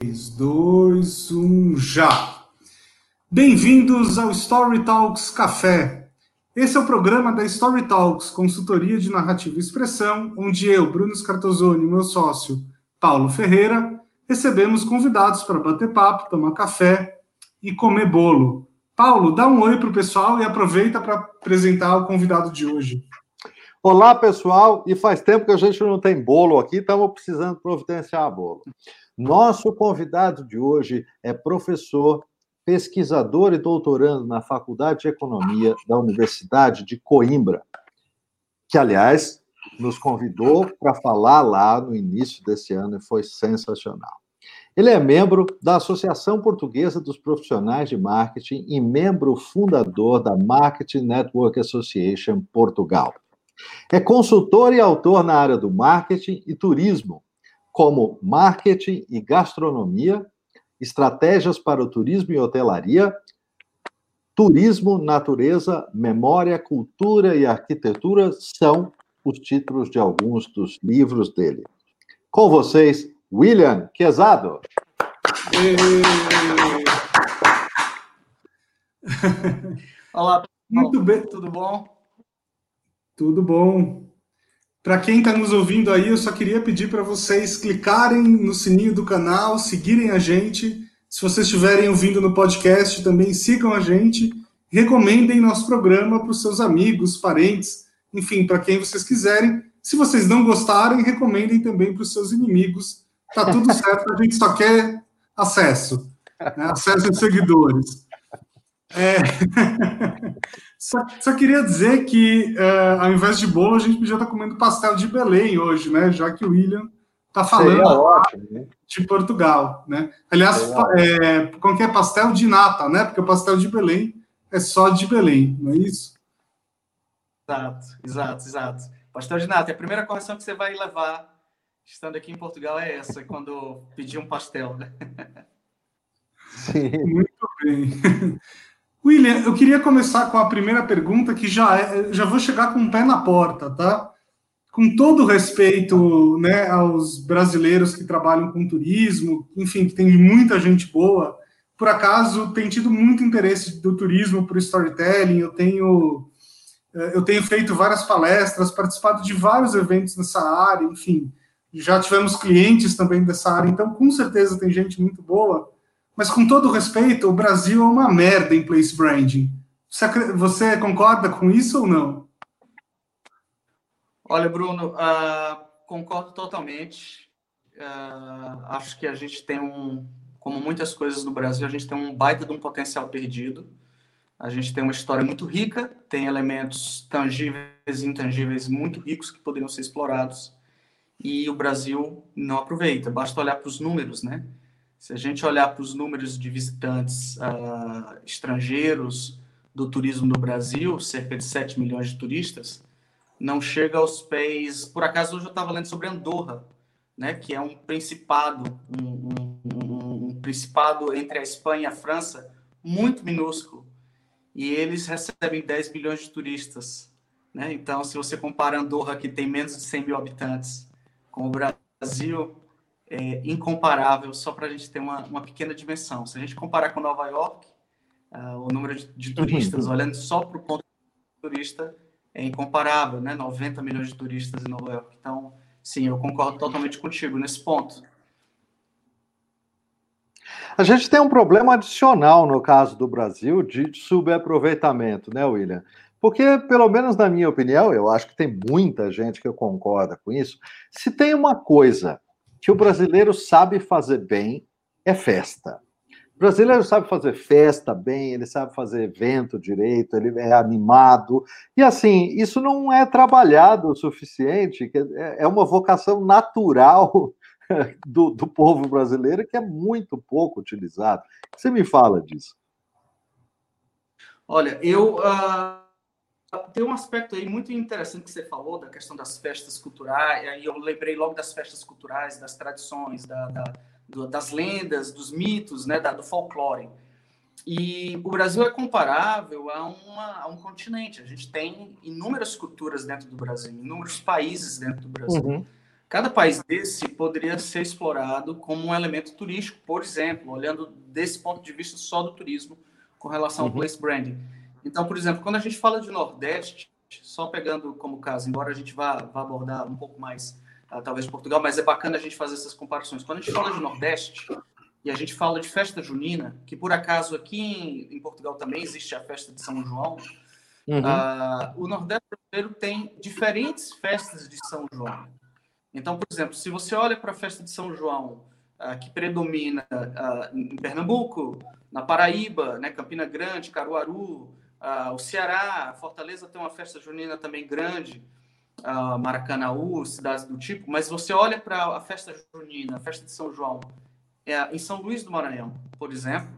3, 2, 1, já! Bem-vindos ao Story Talks Café. Esse é o programa da Story Talks, consultoria de narrativa e expressão, onde eu, Bruno Scartozoni meu sócio, Paulo Ferreira, recebemos convidados para bater papo, tomar café e comer bolo. Paulo, dá um oi para o pessoal e aproveita para apresentar o convidado de hoje. Olá, pessoal, e faz tempo que a gente não tem bolo aqui, estamos precisando providenciar bolo. Nosso convidado de hoje é professor, pesquisador e doutorando na Faculdade de Economia da Universidade de Coimbra, que, aliás, nos convidou para falar lá no início desse ano e foi sensacional. Ele é membro da Associação Portuguesa dos Profissionais de Marketing e membro fundador da Marketing Network Association Portugal. É consultor e autor na área do marketing e turismo, como marketing e gastronomia, estratégias para o turismo e hotelaria, turismo, natureza, memória, cultura e arquitetura são os títulos de alguns dos livros dele. Com vocês, William Quezado. Olá, muito bem, tudo bom? Tudo bom. Para quem está nos ouvindo aí, eu só queria pedir para vocês clicarem no sininho do canal, seguirem a gente. Se vocês estiverem ouvindo no podcast, também sigam a gente. Recomendem nosso programa para os seus amigos, parentes, enfim, para quem vocês quiserem. Se vocês não gostarem, recomendem também para os seus inimigos. Tá tudo certo, a gente só quer acesso, né? acesso de seguidores. É... Só, só, queria dizer que, uh, ao invés de bolo, a gente podia estar comendo pastel de Belém hoje, né? Já que o William está falando ótimo, né? de Portugal, né? Aliás, é, como que é pastel de nata, né? Porque o pastel de Belém é só de Belém, não é isso? Exato, exato, exato. Pastel de nata. A primeira correção que você vai levar estando aqui em Portugal é essa, quando pedir um pastel, né? Sim. Muito bem. William, eu queria começar com a primeira pergunta, que já, é, já vou chegar com o pé na porta, tá? Com todo respeito né, aos brasileiros que trabalham com turismo, enfim, que tem muita gente boa, por acaso tem tido muito interesse do turismo para o storytelling, eu tenho, eh, eu tenho feito várias palestras, participado de vários eventos nessa área, enfim, já tivemos clientes também dessa área, então com certeza tem gente muito boa, mas com todo respeito, o Brasil é uma merda em place branding. Você, você concorda com isso ou não? Olha, Bruno, uh, concordo totalmente. Uh, acho que a gente tem um, como muitas coisas no Brasil, a gente tem um baita de um potencial perdido. A gente tem uma história muito rica, tem elementos tangíveis e intangíveis muito ricos que poderiam ser explorados. E o Brasil não aproveita. Basta olhar para os números, né? Se a gente olhar para os números de visitantes uh, estrangeiros do turismo no Brasil, cerca de 7 milhões de turistas, não chega aos pés. Por acaso, hoje eu estava lendo sobre Andorra, né, que é um principado, um, um, um principado entre a Espanha e a França, muito minúsculo. E eles recebem 10 milhões de turistas. Né? Então, se você compara Andorra, que tem menos de 100 mil habitantes, com o Brasil, é, incomparável, só para a gente ter uma, uma pequena dimensão. Se a gente comparar com Nova York, uh, o número de, de turistas, uhum. olhando só para o ponto de turista, é incomparável, né? 90 milhões de turistas em Nova York. Então, sim, eu concordo totalmente contigo nesse ponto. A gente tem um problema adicional no caso do Brasil de subaproveitamento, né, William? Porque, pelo menos na minha opinião, eu acho que tem muita gente que concorda com isso. Se tem uma coisa que o brasileiro sabe fazer bem é festa. O brasileiro sabe fazer festa bem, ele sabe fazer evento direito, ele é animado. E assim, isso não é trabalhado o suficiente, é, é uma vocação natural do, do povo brasileiro que é muito pouco utilizado. Você me fala disso. Olha, eu. Uh tem um aspecto aí muito interessante que você falou da questão das festas culturais, e aí eu lembrei logo das festas culturais, das tradições, da, da, do, das lendas, dos mitos, né, da, do folclore. E o Brasil é comparável a, uma, a um continente. A gente tem inúmeras culturas dentro do Brasil, inúmeros países dentro do Brasil. Uhum. Cada país desse poderia ser explorado como um elemento turístico, por exemplo, olhando desse ponto de vista só do turismo com relação ao uhum. place branding. Então, por exemplo, quando a gente fala de Nordeste, só pegando como caso, embora a gente vá, vá abordar um pouco mais, uh, talvez Portugal, mas é bacana a gente fazer essas comparações. Quando a gente fala de Nordeste e a gente fala de festa junina, que por acaso aqui em, em Portugal também existe a festa de São João, uhum. uh, o Nordeste brasileiro tem diferentes festas de São João. Então, por exemplo, se você olha para a festa de São João, uh, que predomina em Pernambuco, na Paraíba, né, Campina Grande, Caruaru, uh, o Ceará, Fortaleza tem uma festa junina também grande, uh, Maracanaú, cidades do tipo, mas você olha para a festa junina, a festa de São João, é, em São Luís do Maranhão, por exemplo,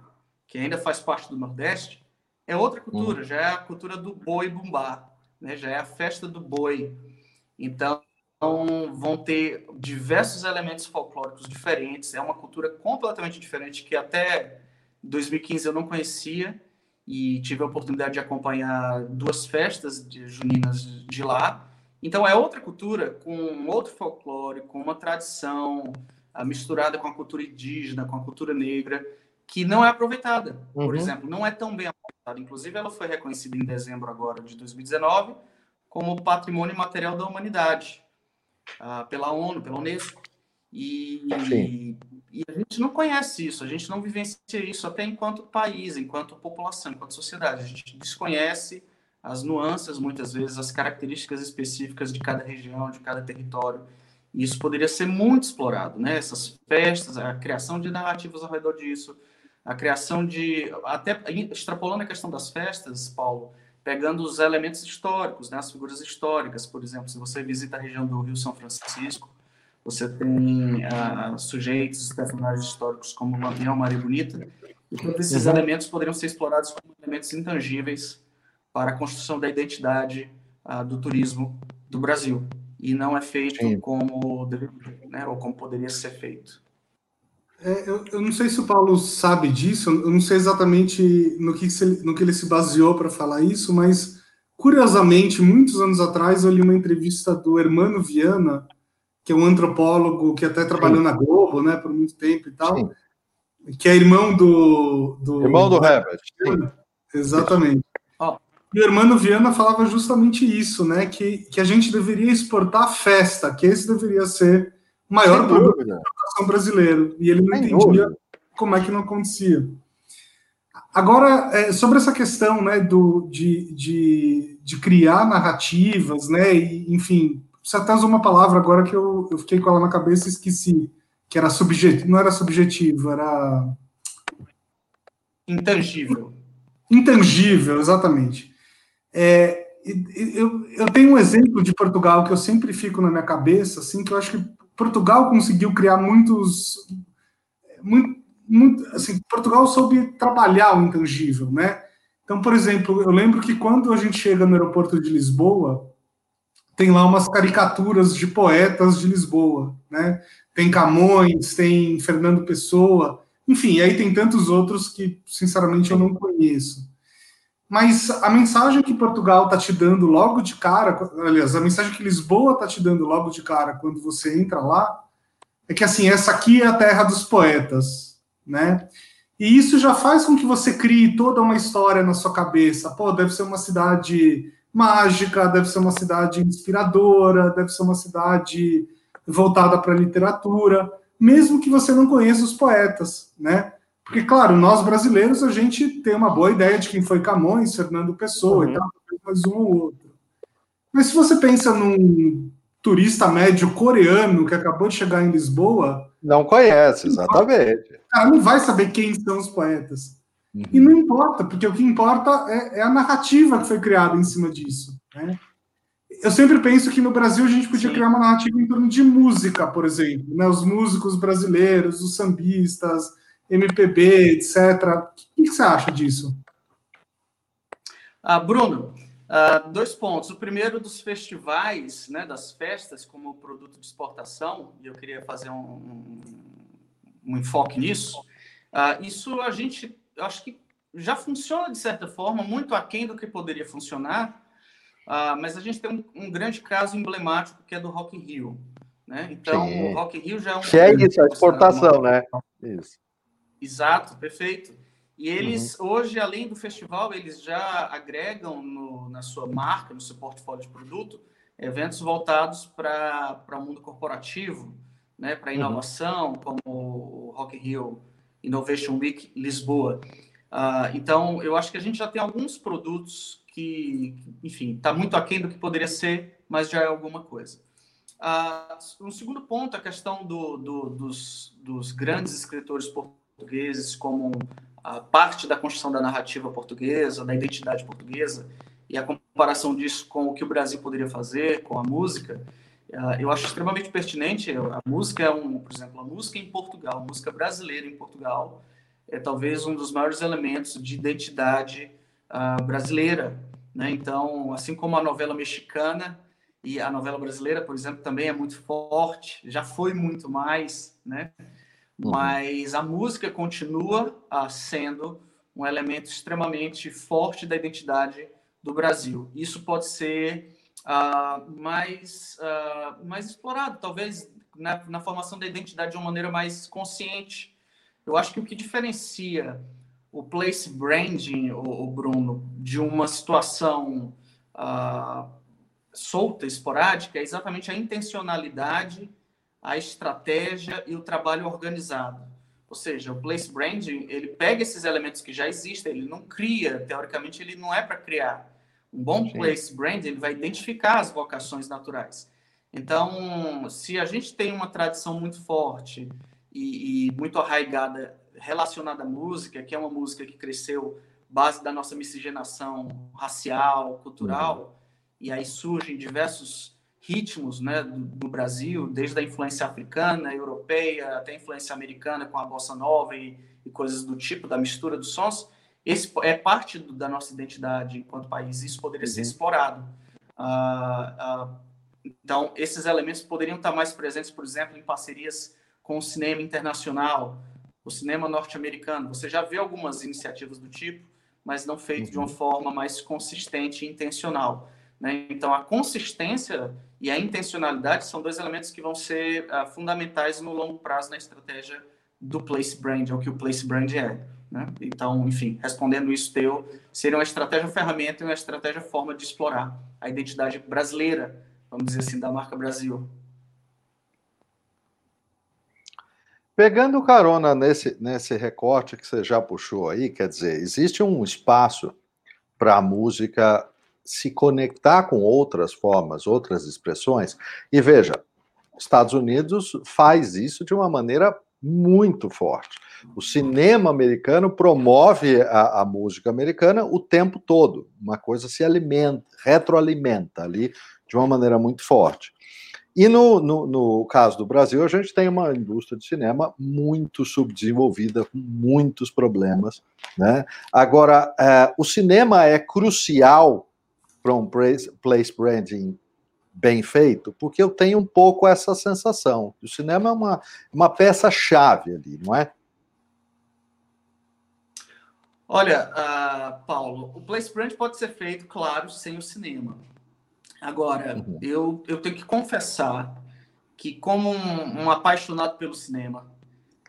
que ainda faz parte do Nordeste, é outra cultura, hum. já é a cultura do boi bumbá, né, já é a festa do boi. Então, vão ter diversos elementos folclóricos diferentes. É uma cultura completamente diferente que até 2015 eu não conhecia e tive a oportunidade de acompanhar duas festas de juninas de lá. Então, é outra cultura com outro folclore, com uma tradição misturada com a cultura indígena, com a cultura negra, que não é aproveitada. Uhum. Por exemplo, não é tão bem aproveitada. Inclusive, ela foi reconhecida em dezembro agora de 2019 como Patrimônio Material da Humanidade uh, pela ONU, pela Unesco. E, e, e, a gente não conhece isso, a gente não vivencia isso até enquanto país, enquanto população, enquanto sociedade. A gente desconhece as nuances, muitas vezes, as características específicas de cada região, de cada território. E isso poderia ser muito explorado, né? Essas festas, a criação de narrativas ao redor disso, a criação de. Até extrapolando a questão das festas, Paulo, pegando os elementos históricos, né, as figuras históricas, por exemplo, se você visita a região do Rio São Francisco, você tem uh, sujeitos, personagens históricos como Lampião, Maria Bonita, e todos esses uhum. elementos poderiam ser explorados como elementos intangíveis para a construção da identidade uh, do turismo do Brasil, e não é feito Sim. como né, ou como poderia ser feito. É, eu, eu, não sei se o Paulo sabe disso, eu não sei exatamente no que, se, no que ele se baseou para falar isso, mas curiosamente, muitos anos atrás, eu li uma entrevista do Hermano Viana, que é um antropólogo que até trabalhou Sim. na Globo, né, por muito tempo e tal, Sim. que é irmão do. do irmão do Herbert. Exatamente. Oh. E o Hermano Viana falava justamente isso, né, que, que a gente deveria exportar festa, que esse deveria ser maior produto da educação brasileiro. E ele não Sem entendia dúvida. como é que não acontecia. Agora, é, sobre essa questão né, do, de, de, de, criar narrativas, né, e, enfim, você até usou uma palavra agora que eu, eu fiquei com ela na cabeça e esqueci, que era subjetivo, não era subjetivo, era... Intangível. Intangível, exatamente. É, eu, eu tenho um exemplo de Portugal que eu sempre fico na minha cabeça, assim, que eu acho que Portugal conseguiu criar muitos. Muito, muito, assim, Portugal soube trabalhar o intangível, né? Então, por exemplo, eu lembro que quando a gente chega no aeroporto de Lisboa, tem lá umas caricaturas de poetas de Lisboa, né? Tem Camões, tem Fernando Pessoa, enfim, aí tem tantos outros que, sinceramente, eu não conheço. Mas a mensagem que Portugal está te dando logo de cara, aliás, a mensagem que Lisboa está te dando logo de cara quando você entra lá, é que assim, essa aqui é a terra dos poetas, né? E isso já faz com que você crie toda uma história na sua cabeça. Pô, deve ser uma cidade mágica, deve ser uma cidade inspiradora, deve ser uma cidade voltada para a literatura, mesmo que você não conheça os poetas, né? Porque, claro, nós brasileiros, a gente tem uma boa ideia de quem foi Camões, Fernando Pessoa uhum. e tal, mais um ou outro. Mas se você pensa num turista médio coreano que acabou de chegar em Lisboa. Não conhece, exatamente. Cara não vai saber quem são os poetas. Uhum. E não importa, porque o que importa é, é, a narrativa que foi criada em cima disso. Né? Eu sempre penso que no Brasil a gente podia Sim. criar uma narrativa em torno de música, por exemplo. Né? Os músicos brasileiros, os sambistas, MPB, etc. O que você acha disso? Ah, Bruno, ah, dois pontos. O primeiro dos festivais, né, das festas como produto de exportação, e eu queria fazer um, um, um enfoque nisso. Ah, isso a gente, acho que já funciona de certa forma, muito aquém do que poderia funcionar, ah, mas a gente tem um, um grande caso emblemático que é do Rock in Rio. Né? Então, Sim. o Rock in Rio já é um... Que é isso, a exportação, né? Isso. Exato, perfeito. E eles, uhum. hoje, além do festival, eles já agregam no, na sua marca, no seu portfólio de produto, eventos voltados para o mundo corporativo, né, para uhum. inovação, uhum. como o Rock in Rio Innovation Week Lisboa. Uh, então, eu acho que a gente já tem alguns produtos que, enfim, está muito aquém do que poderia ser, mas já é alguma coisa. Uh, um segundo ponto, a questão do, do, dos, dos grandes escritores portugueses como a parte da construção da narrativa portuguesa, da identidade portuguesa, e a comparação disso com o que o Brasil poderia fazer com a música, eu acho extremamente pertinente. A música é um, por exemplo, a música em Portugal, a música brasileira em Portugal, é talvez um dos maiores elementos de identidade uh, brasileira. Né? Então, assim como a novela mexicana e a novela brasileira, por exemplo, também é muito forte, já foi muito mais, né? Uhum. Mas a música continua uh, sendo um elemento extremamente forte da identidade do Brasil. Isso pode ser uh, mais, uh, mais explorado, talvez na, na, formação da identidade de uma maneira mais consciente. Eu acho que o que diferencia o place branding, o, o Bruno, de uma situação uh, solta, esporádica, é exatamente a intencionalidade, a estratégia e o trabalho organizado. Ou seja, o place branding, ele pega esses elementos que já existem, ele não cria, teoricamente ele não é para criar. Um bom Sim. place brand ele vai identificar as vocações naturais. Então, se a gente tem uma tradição muito forte e, e, muito arraigada relacionada à música, que é uma música que cresceu base da nossa miscigenação racial, cultural, uhum. e aí surgem diversos ritmos né, do, do, Brasil, desde a influência africana, europeia, até a influência americana com a bossa nova e, e coisas do tipo, da mistura dos sons, esse é parte do, da nossa identidade enquanto país. Isso poderia uhum. ser explorado. Uh, uh, então, esses elementos poderiam estar mais presentes, por exemplo, em parcerias com o cinema internacional, o cinema norte-americano. Você já vê algumas iniciativas do tipo, mas não feito uhum. de uma uhum. forma mais consistente e intencional. Né? Então, a consistência e a intencionalidade são dois elementos que vão ser uh, fundamentais no longo prazo na estratégia do place brand, ou que o place brand é. Né? Então, enfim, respondendo isso teu, seria uma estratégia ferramenta e uma estratégia forma de explorar a identidade brasileira, vamos dizer assim, da marca Brasil. Pegando carona nesse, nesse recorte que você já puxou aí, quer dizer, existe um espaço para a música se conectar com outras formas, outras expressões. E veja, Estados Unidos faz isso de uma maneira muito forte. O cinema americano promove a, a, música americana o tempo todo. Uma coisa se alimenta, retroalimenta ali de uma maneira muito forte. E no, no, no, caso do Brasil, a gente tem uma indústria de cinema muito subdesenvolvida, com muitos problemas. Né? Agora, é, o cinema é crucial para um place, branding bem feito, porque eu tenho um pouco essa sensação. O cinema é uma, uma peça-chave ali, não é? Olha, uh, Paulo, o place brand pode ser feito, claro, sem o cinema. Agora, uhum. eu, eu tenho que confessar que, como um, um, apaixonado pelo cinema,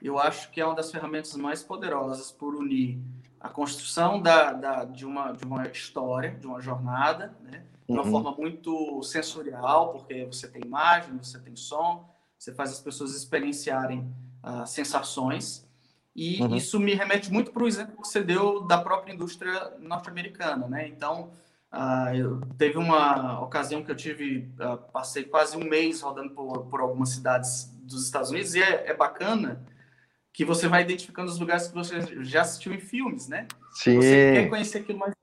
eu acho que é uma das ferramentas mais poderosas por unir a construção da, da, de, uma, de uma história, de uma jornada, né? de uma uhum. forma muito sensorial, porque você tem imagem, você tem som, você faz as pessoas experienciarem uh, sensações. E uhum. isso me remete muito para o exemplo que você deu da própria indústria norte-americana, né? Então, uh, eu, teve uma ocasião que eu tive, uh, passei quase um mês rodando por, por algumas cidades dos Estados Unidos e é, é, bacana que você vai identificando os lugares que você já assistiu em filmes, né? Sim. Você quer conhecer aquilo mais,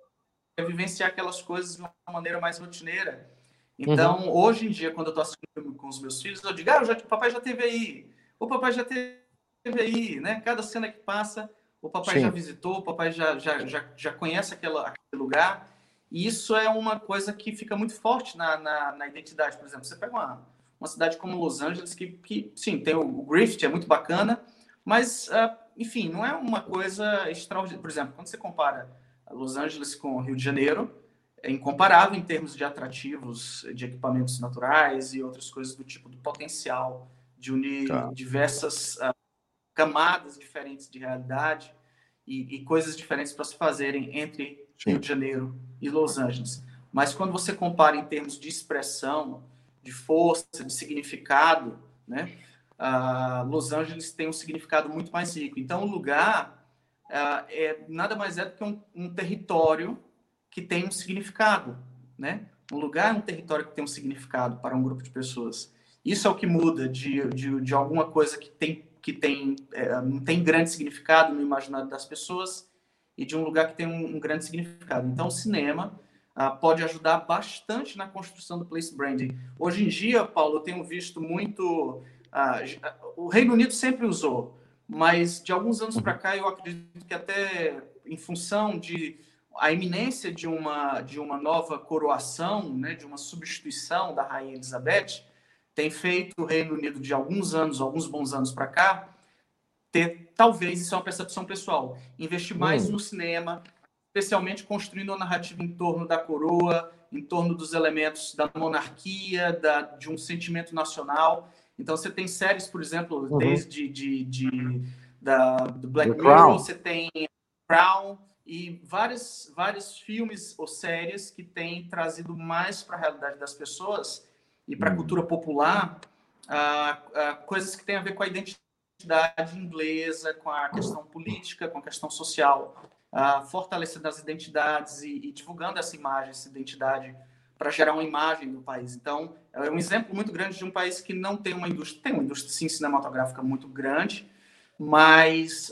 quer vivenciar aquelas coisas de uma maneira mais rotineira. Então, uhum. hoje em dia, quando eu estou assistindo com os meus filhos, eu digo, ah, já, o papai já teve aí, o papai já teve aí, né? Cada cena que passa, o papai Sim. já visitou, o papai já, já, já, já conhece aquela, aquele lugar. E isso é uma coisa que fica muito forte na, na, na identidade. Por exemplo, você pega uma, uma cidade como Los Angeles, que, que sim, tem o, o Griffith, é muito bacana, mas, uh, enfim, não é uma coisa extraordinária. Por exemplo, quando você compara Los Angeles com Rio de Janeiro, é incomparável em termos de atrativos, de equipamentos naturais e outras coisas do tipo, do potencial de unir tá. diversas uh, camadas diferentes de realidade e, e coisas diferentes para se fazerem entre Sim. Rio de Janeiro e Los Angeles. Mas quando você compara em termos de expressão, de força, de significado, né? Uh, Los Angeles tem um significado muito mais rico. Então, o lugar uh, é nada mais é do que um, um, território que tem um significado, né? Um lugar é um território que tem um significado para um grupo de pessoas. Isso é o que muda de, de, de alguma coisa que tem que tem é, não tem grande significado no imaginário das pessoas e de um lugar que tem um, um grande significado. Então, o cinema uh, pode ajudar bastante na construção do place branding. Hoje em dia, Paulo, eu tenho visto muito. Uh, o Reino Unido sempre usou, mas de alguns anos para cá eu acredito que até em função de a iminência de uma de uma nova coroação, né, de uma substituição da rainha Elizabeth, tem feito o Reino Unido de alguns anos, alguns bons anos para cá, ter talvez isso é uma percepção pessoal, investir mais hum. no cinema, especialmente construindo a narrativa em torno da coroa, em torno dos elementos da monarquia, da, de um sentimento nacional. Então, você tem séries, por exemplo, uhum. desde de, de, da, do Black The Mirror, Crown. você tem Crown e vários, vários filmes ou séries que têm trazido mais para a realidade das pessoas e para a uhum. cultura popular coisas que têm a ver com a identidade inglesa, com a questão política, com a questão social uh, fortalecendo as identidades e, e, divulgando essa imagem, essa identidade, para gerar uma imagem do país. Então, é um exemplo muito grande de um país que não tem uma indústria, tem uma indústria sim cinematográfica muito grande, mas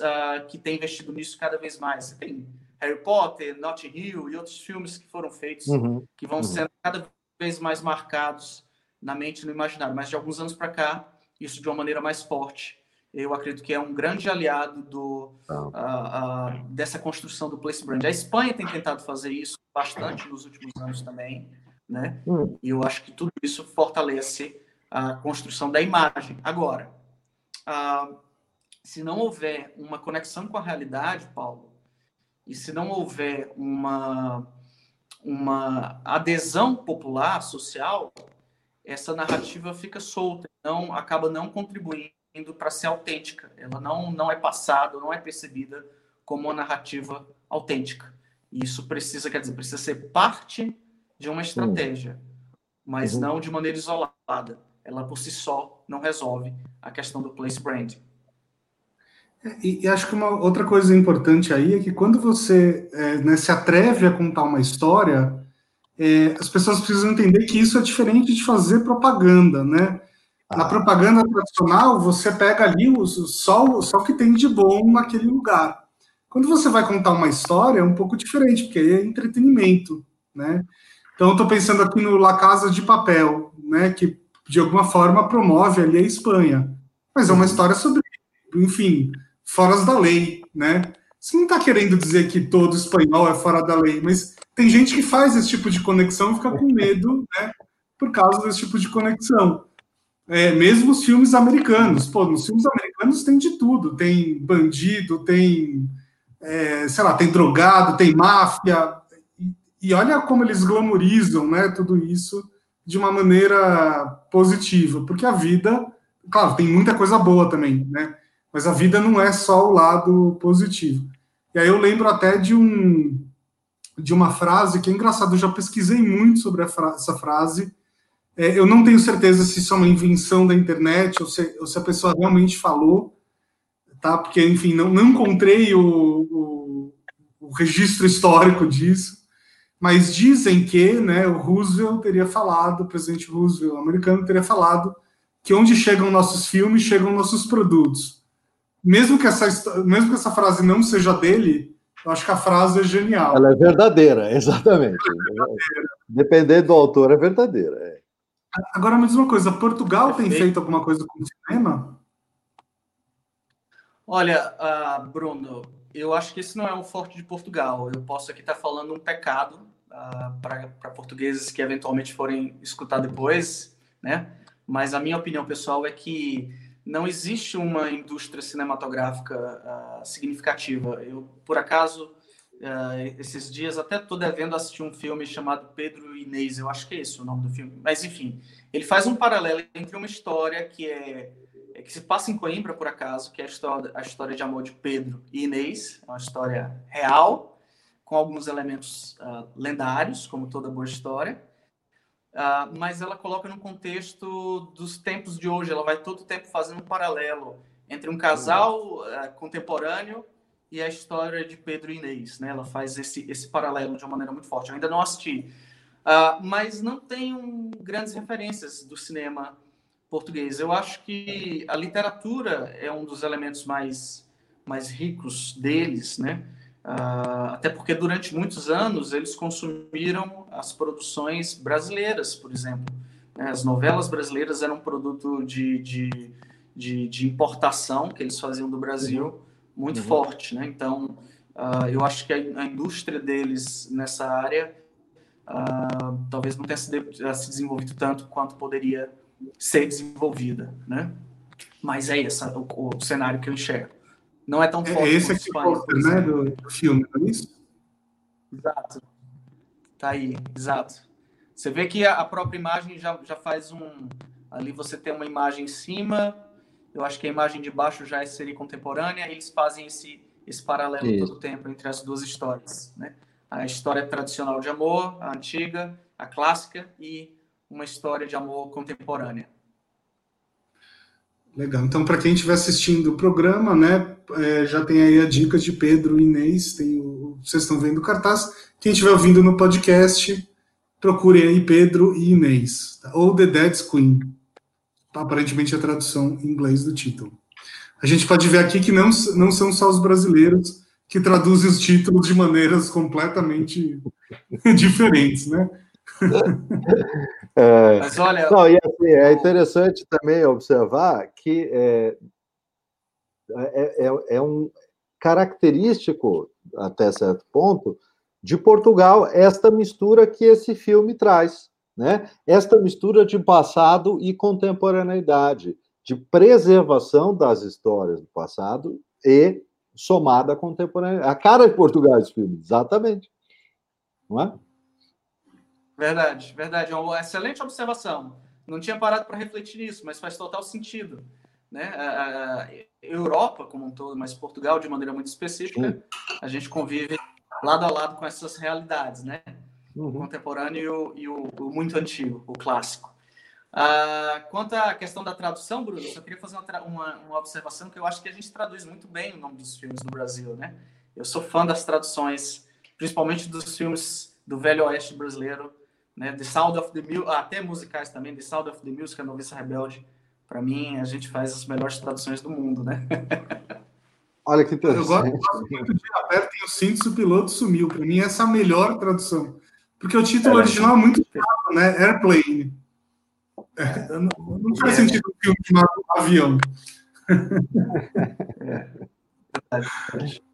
que tem investido nisso cada vez mais. Tem Harry Potter, Notting Hill e outros filmes que foram feitos, uhum. que vão uhum. sendo cada vez mais marcados na mente e no imaginário. Mas de alguns anos para cá, isso de uma maneira mais forte eu acredito que é um grande aliado do, uh, uh, dessa construção do place brand. A Espanha tem tentado fazer isso bastante nos últimos anos também, né? Hum. E eu acho que tudo isso fortalece a construção da imagem. Agora, uh, se não houver uma conexão com a realidade, Paulo, e se não houver uma, uma adesão popular, social, essa narrativa fica solta, não acaba não contribuindo para ser autêntica. Ela não, não é passada, não é percebida como uma narrativa autêntica. E isso precisa, quer dizer, precisa ser parte de uma estratégia, mas uhum. não de maneira isolada. Ela por si só não resolve a questão do place brand. É, e, e, acho que uma outra coisa importante aí é que quando você é, né, se atreve a contar uma história, é, as pessoas precisam entender que isso é diferente de fazer propaganda, né? Na propaganda tradicional, você pega ali o, só, só o que tem de bom naquele lugar. Quando você vai contar uma história, é um pouco diferente, porque aí é entretenimento, né? Então, estou pensando aqui no La Casa de Papel, né? Que, de alguma forma, promove ali a Espanha. Mas é uma história sobre, enfim, foras da lei, né? Você não está querendo dizer que todo espanhol é fora da lei, mas tem gente que faz esse tipo de conexão e fica com medo, né? Por causa desse tipo de conexão. É, mesmo os filmes americanos. Pô, nos filmes americanos tem de tudo. Tem bandido, tem, é, sei lá, tem drogado, tem máfia. E, e, olha como eles glamorizam né, tudo isso de uma maneira positiva. Porque a vida, claro, tem muita coisa boa também, né? Mas a vida não é só o lado positivo. E aí eu lembro até de um de uma frase que é engraçado, eu já pesquisei muito sobre fra essa frase, é, eu não tenho certeza se isso é uma invenção da internet ou se, ou se a pessoa realmente falou, tá? Porque, enfim, não, não encontrei o, o, o registro histórico disso, mas dizem que né, o Roosevelt teria falado, o presidente Roosevelt americano teria falado que onde chegam nossos filmes, chegam nossos produtos. Mesmo que essa, mesmo que essa frase não seja dele, eu acho que a frase é genial. Ela é verdadeira, exatamente. É verdadeira. Dependendo do autor, é verdadeira. É. Agora, me diz uma coisa: Portugal Perfeito. tem feito alguma coisa com o cinema? Olha, uh, Bruno, eu acho que esse não é o forte de Portugal. Eu posso aqui estar falando um pecado uh, para portugueses que eventualmente forem escutar depois, né? Mas a minha opinião pessoal é que não existe uma indústria cinematográfica uh, significativa. Eu, por acaso, Uh, esses dias até estou devendo assistir um filme chamado Pedro Inês, eu acho que é esse o nome do filme. Mas enfim, ele faz um paralelo entre uma história que é, é que se passa em Coimbra por acaso, que é a história, a história de amor de Pedro e Inês, é uma história real com alguns elementos uh, lendários, como toda boa história. Uh, mas ela coloca no contexto dos tempos de hoje. Ela vai todo o tempo fazendo um paralelo entre um casal contemporâneo e a história de Pedro e Inês, né? Ela faz esse, esse paralelo de uma maneira muito forte. Eu ainda não assisti, uh, mas não tenho grandes referências do cinema português. Eu acho que a literatura é um dos elementos mais, mais ricos deles, né? Uh, até porque durante muitos anos eles consumiram as produções brasileiras, por exemplo. Né? As novelas brasileiras eram um produto de, de, de, de importação que eles faziam do Brasil uhum muito uhum. forte, né? Então, uh, eu acho que a, indústria deles nessa área uh, talvez não tenha se, desenvolvido tanto quanto poderia ser desenvolvida, né? Mas é esse o, o cenário que eu enxergo. Não é tão é, forte. É esse aqui o né, do, do filme, não é isso? Exato. Tá aí, exato. Você vê que a, própria imagem já, já faz um. Ali você tem uma imagem em cima, eu acho que a imagem de baixo já é seria contemporânea, eles fazem esse, esse paralelo Isso. todo o tempo entre as duas histórias. Né? A história tradicional de amor, a antiga, a clássica, e uma história de amor contemporânea. Legal. Então, para quem estiver assistindo o programa, né, é, já tem aí a dica de Pedro e Inês, tem o, vocês estão vendo o cartaz. Quem estiver ouvindo no podcast, procure aí Pedro e Inês, tá? ou The Dead's Queen aparentemente a tradução em inglês do título. A gente pode ver aqui que não, não são só os brasileiros que traduzem os títulos de maneiras completamente diferentes, né? É, Mas olha, não, e assim, é interessante também observar que é, é, é, é um característico, até certo ponto, de Portugal, esta mistura que esse filme traz né? Esta mistura de passado e contemporaneidade, de preservação das histórias do passado e somada à contemporaneidade. A cara de Portugal esse filme, exatamente. Não é? Verdade, verdade. É uma excelente observação. Não tinha parado para refletir nisso, mas faz total sentido. Né? A, Europa como um todo, mas Portugal de maneira muito específica, Sim. a gente convive lado a lado com essas realidades, né? uhum. o contemporâneo e, o, e o, o, muito antigo, o clássico. Ah, quanto à questão da tradução, Bruno, eu só queria fazer uma, uma, uma, observação que eu acho que a gente traduz muito bem o nome dos filmes no Brasil, né? Eu sou fã das traduções, principalmente dos filmes do Velho Oeste brasileiro, né? The Sound of the Music, ah, até musicais também, The Sound of the Music, A Noviça Rebelde. Para mim, a gente faz as melhores traduções do mundo, né? Olha que interessante. Eu gosto muito de Apertem o cinto, o piloto sumiu. Para mim, essa é a melhor tradução. Porque o título é, original é muito chato, né? Airplane. É, não, não faz sentido um filme chamado Avião.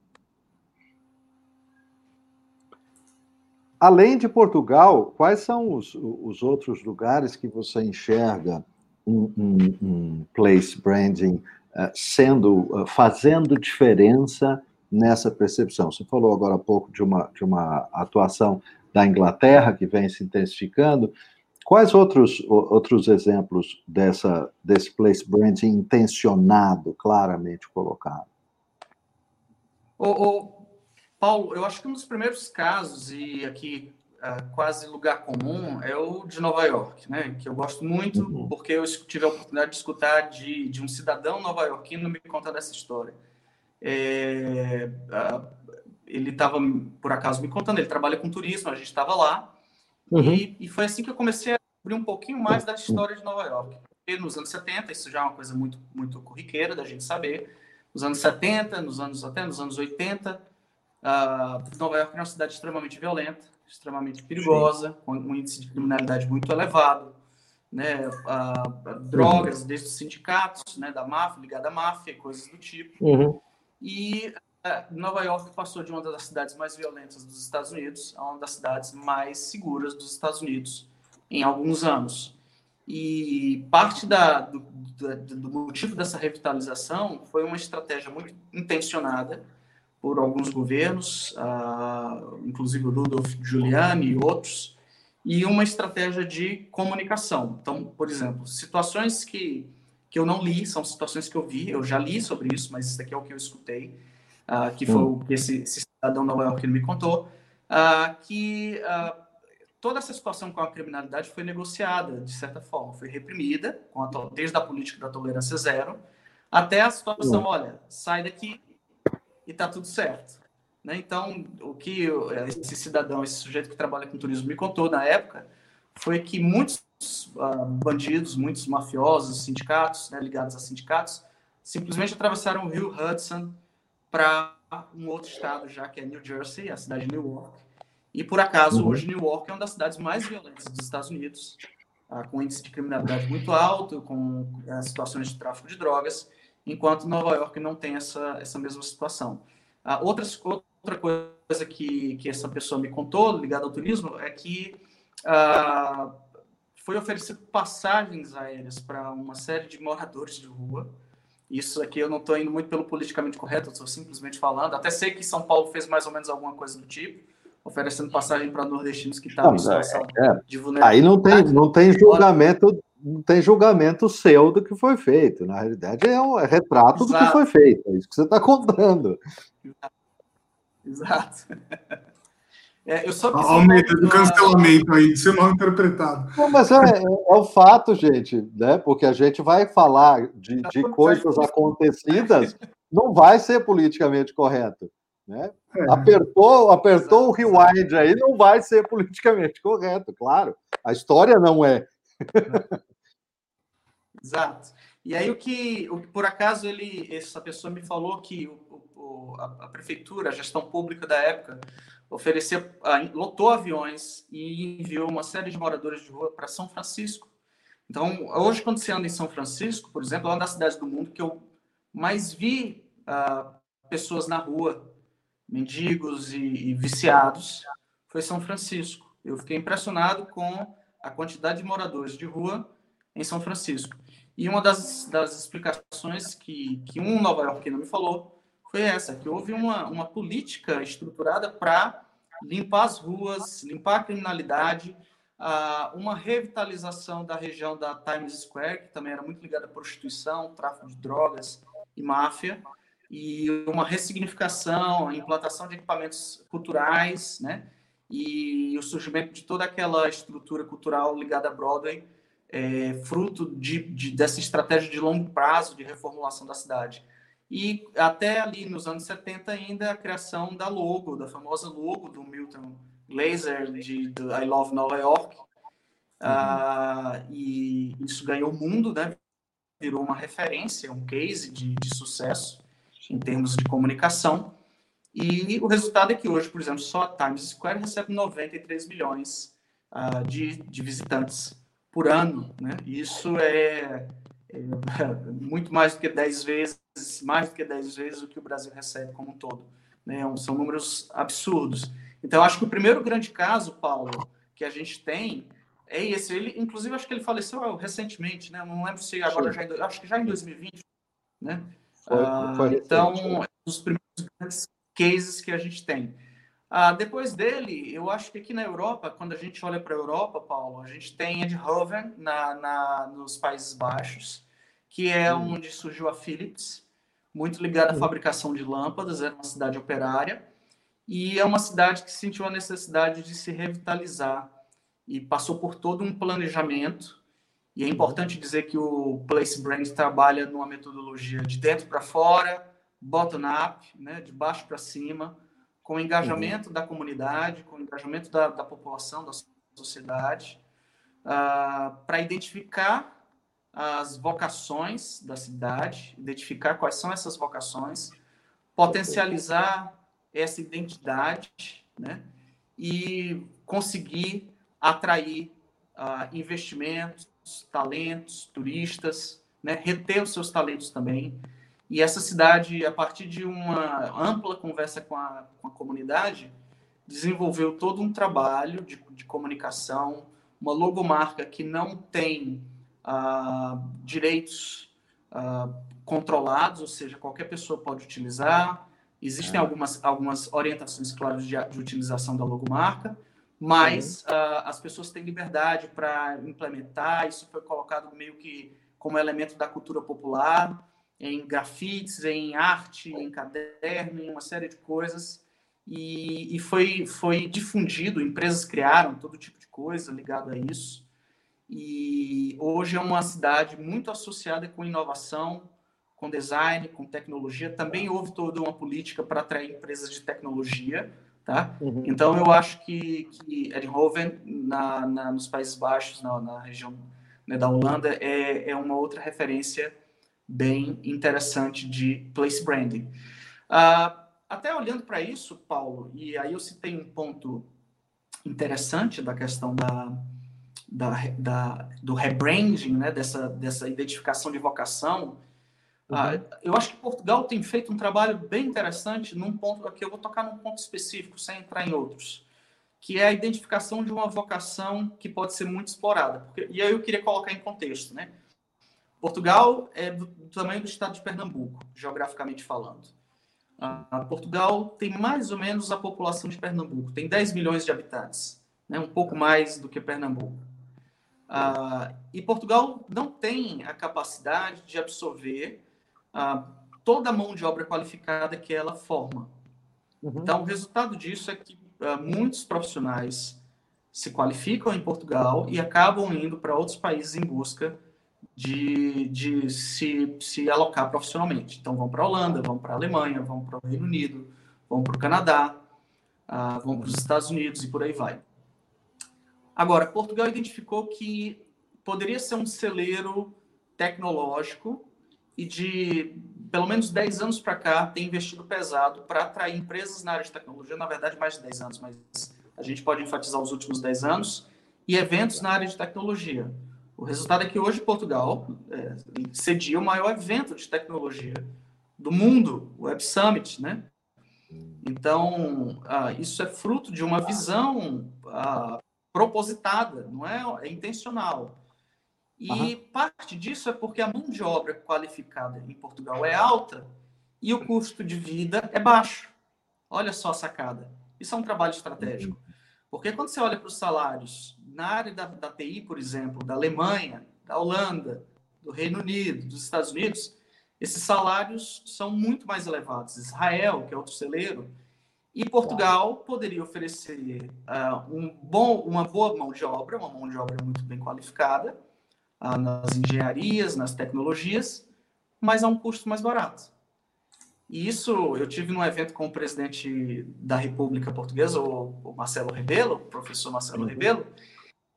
Além de Portugal, quais são os, os outros lugares que você enxerga um, um, um place branding uh, sendo, uh, fazendo diferença nessa percepção? Você falou agora há pouco de uma, de uma atuação da Inglaterra, que vem se intensificando. Quais outros, outros exemplos dessa, desse place branding intencionado, claramente colocado? O, o, Paulo, eu acho que um dos primeiros casos, e aqui uh, quase lugar comum, é o de Nova York, né? que eu gosto muito, uhum. porque eu tive a oportunidade de escutar de, de um cidadão nova-iorquino me contando essa história. É, ele estava, por acaso, me contando, ele trabalha com turismo, a gente estava lá, uhum. e, e, foi assim que eu comecei a abrir um pouquinho mais da história de Nova York. E nos anos 70, isso já é uma coisa muito, muito corriqueira da gente saber, nos anos 70, nos anos até nos anos 80, uh, Nova York é uma cidade extremamente violenta, extremamente perigosa, Sim. com um índice de criminalidade muito elevado, né, uh, drogas uhum. desde os sindicatos, né, da máfia, ligada à máfia, coisas do tipo. Uhum. E é, Nova York passou de uma das cidades mais violentas dos Estados Unidos a uma das cidades mais seguras dos Estados Unidos em alguns anos. E parte da, do, do, do motivo dessa revitalização foi uma estratégia muito intencionada por alguns governos, uh, inclusive o Rudolf Giuliani e outros, e uma estratégia de comunicação. Então, por exemplo, situações que, que eu não li, são situações que eu vi, eu já li sobre isso, mas isso aqui é o que eu escutei, uh, que foi hum. o que esse, esse cidadão Nova York me contou, uh, que toda essa situação com a criminalidade foi negociada, de certa forma, foi reprimida, a, desde a política da tolerância zero, até a situação, hum. olha, sai daqui e tá tudo certo. Né? Então, o que esse cidadão, esse sujeito que trabalha com turismo me contou na época foi que muitos uh, bandidos, muitos mafiosos, sindicatos, né, ligados a sindicatos, simplesmente atravessaram o rio Hudson para um outro estado já, que é New Jersey, a cidade de Newark. E, por acaso, uhum. hoje Newark é uma das cidades mais violentas dos Estados Unidos, uh, com índice de criminalidade muito alto, com uh, situações de tráfico de drogas enquanto Nova York não tem essa, essa mesma situação. Ah, outras, outra coisa que, que essa pessoa me contou, ligada ao turismo, é que ah, foi oferecido passagens aéreas para uma série de moradores de rua. Isso aqui eu não estou indo muito pelo politicamente correto, estou simplesmente falando. Até sei que São Paulo fez mais ou menos alguma coisa do tipo, oferecendo passagem para nordestinos que estavam em situação é, é. de vulnerabilidade. Aí não tem, não tem julgamento não tem julgamento seu do que foi feito. Na realidade, é um é retrato Exato. do que foi feito. É isso que você está contando. Exato. É, eu só Aumenta do cancelamento aí, de ser mal interpretado. Não, mas é, é, é, o fato, gente, né? Porque a gente vai falar de, de coisas acontecidas, não vai ser politicamente correto. Né? É. Apertou, apertou o rewind aí, não vai ser politicamente correto, claro. A história não é. Exato. E aí o que, o, por acaso ele, essa pessoa me falou que o, o, a, a, prefeitura, a gestão pública da época, ofereceu, lotou aviões e enviou uma série de moradores de rua para São Francisco. Então, hoje quando você anda em São Francisco, por exemplo, é uma das cidades do mundo que eu mais vi uh, pessoas na rua, mendigos e, e viciados, foi São Francisco. Eu fiquei impressionado com a quantidade de moradores de rua em São Francisco. E uma das, das explicações que, que um nova iorquino me falou foi essa, que houve uma, uma política estruturada para limpar as ruas, limpar a criminalidade, uh, uma revitalização da região da Times Square, que também era muito ligada à prostituição, tráfico de drogas e máfia, e uma ressignificação, a implantação de equipamentos culturais, né? E o surgimento de toda aquela estrutura cultural ligada a Broadway, é, fruto de, de, dessa estratégia de longo prazo de reformulação da cidade. E até ali nos anos 70 ainda a criação da logo, da famosa logo do Milton Glaser de, de I Love Nova York. Uhum. Ah, e isso ganhou o mundo, né? virou uma referência, um case de, de sucesso em termos de comunicação. E o resultado é que hoje, por exemplo, só a Times Square recebe 93 milhões uh, de, de visitantes por ano. Né? Isso é, é, muito mais do que 10 vezes, mais do que 10 vezes o que o Brasil recebe como um todo. Né? São números absurdos. Então, acho que o primeiro grande caso, Paulo, que a gente tem é esse. Ele, inclusive, acho que ele faleceu recentemente, né? Não lembro se agora Sim. já, acho que já em 2020, né? Foi, foi ah, então, é um dos primeiros grandes cases que a gente tem. Ah, depois dele, eu acho que aqui na Europa, quando a gente olha para a Europa, Paulo, a gente tem Eindhoven na, na, nos Países Baixos, que é uhum. onde surgiu a Philips, muito ligada à uhum. fabricação de lâmpadas, era uma cidade operária, e é uma cidade que sentiu a necessidade de se revitalizar e passou por todo um planejamento. E é importante dizer que o Place Brand trabalha numa metodologia de dentro para fora, bottom-up, né, de baixo para cima, com o engajamento uhum. da comunidade, com o engajamento da, da população, da sociedade, uh, para identificar as vocações da cidade, identificar quais são essas vocações, potencializar essa identidade, né, e conseguir atrair uh, investimentos, talentos, turistas, né, reter os seus talentos também, e essa cidade, a partir de uma ampla conversa com a, com a comunidade, desenvolveu todo um trabalho de, de comunicação, uma logomarca que não tem ah, direitos ah, controlados, ou seja, qualquer pessoa pode utilizar, Existem é. algumas, algumas orientações claras de, de, utilização da logomarca, mas uhum. uh, as pessoas têm liberdade para implementar. Isso foi colocado meio que como elemento da cultura popular, em grafites, em arte, em caderno, em uma série de coisas. E, e foi, foi difundido, empresas criaram todo tipo de coisa ligado a isso. E hoje é uma cidade muito associada com inovação, com design, com tecnologia. Também houve toda uma política para atrair empresas de tecnologia, tá? Uhum. Então eu acho que, que Eindhoven, na, na, nos Países Baixos, na, na região né, da Holanda, é, é uma outra referência bem interessante de place branding. Uh, até olhando para isso, Paulo, e aí eu citei um ponto interessante da questão da, da, da do rebranding, né, dessa, dessa identificação de vocação. Uhum. Uh, eu acho que Portugal tem feito um trabalho bem interessante num ponto aqui eu vou tocar num ponto específico sem entrar em outros que é a identificação de uma vocação que pode ser muito explorada. Porque, e aí eu queria colocar em contexto, né? Portugal é do, do tamanho do estado de Pernambuco, geograficamente falando. Uh, Portugal tem mais ou menos a população de Pernambuco, tem 10 milhões de habitantes, né? um pouco mais do que Pernambuco. Uh, e Portugal não tem a capacidade de absorver uh, toda a mão de obra qualificada que ela forma. Uhum. Então, o resultado disso é que muitos profissionais se qualificam em Portugal e acabam indo para outros países em busca de, de se, se alocar profissionalmente. Então, vão para a Holanda, vão para a Alemanha, vão para o Reino Unido, vão para o Canadá, uh, vão para os Estados Unidos e por aí vai. Agora, Portugal identificou que poderia ser um celeiro tecnológico e de pelo menos 10 anos para cá, tem investido pesado para atrair empresas na área de tecnologia, na verdade, mais de 10 anos, mas a gente pode enfatizar os últimos 10 anos, e eventos na área de tecnologia. O resultado é que hoje Portugal é, cedia o maior evento de tecnologia do mundo, o Web Summit, né? Então, ah, isso é fruto de uma visão ah, propositada, não é? É intencional. E uhum. parte disso é porque a mão de obra qualificada em Portugal é alta e o custo de vida é baixo. Olha só a sacada. Isso é um trabalho estratégico. Porque quando você olha para os salários na área da, da TI, por exemplo, da Alemanha, da Holanda, do Reino Unido, dos Estados Unidos, esses salários são muito mais elevados. Israel, que é outro celeiro, e Portugal poderia oferecer uh, um bom, uma boa mão de obra, uma mão de obra muito bem qualificada, nas engenharias, nas tecnologias, mas a um custo mais barato. E isso, eu tive num evento com o presidente da República Portuguesa, o, Marcelo Rebelo, o professor Marcelo uhum. Rebelo,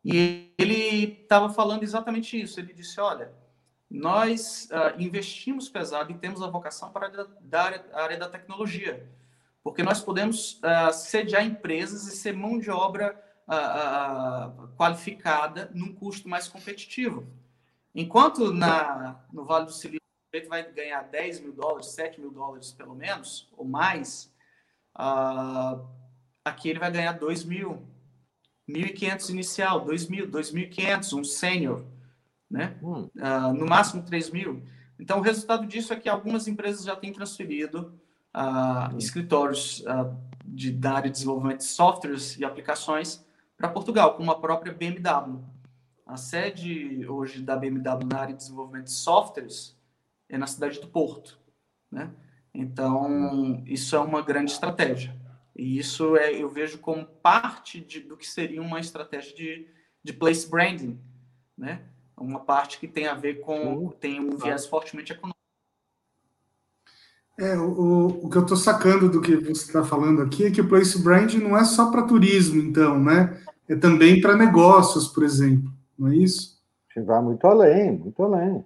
e ele estava falando exatamente isso. Ele disse: olha, nós uh, investimos pesado e temos a vocação para a área, a área da tecnologia, porque nós podemos uh, sediar empresas e ser mão de obra uh, qualificada num custo mais competitivo. Enquanto na, no Vale do Silício ele vai ganhar 10 mil dólares, 7 mil dólares pelo menos, ou mais, aqui ele vai ganhar 2 mil. 1.500 inicial, 2 mil, 2.500, um sênior, né? Hum. Uh, no máximo 3 mil. Então, o resultado disso é que algumas empresas já têm transferido uh, hum. escritórios uh, de, da área de desenvolvimento de softwares e aplicações para Portugal, como a própria BMW. A sede hoje da BMW na área de desenvolvimento de softwares é na cidade do Porto, né? Então, isso é uma grande estratégia. E isso é, eu vejo como parte de, do que seria uma estratégia de, de place branding, né? Uma parte que tem a ver com, tem um viés fortemente econômico. É, o, o que eu estou sacando do que você está falando aqui é que o place branding não é só para turismo, então, né? É também para negócios, por exemplo, não é isso? Vai muito além, muito além.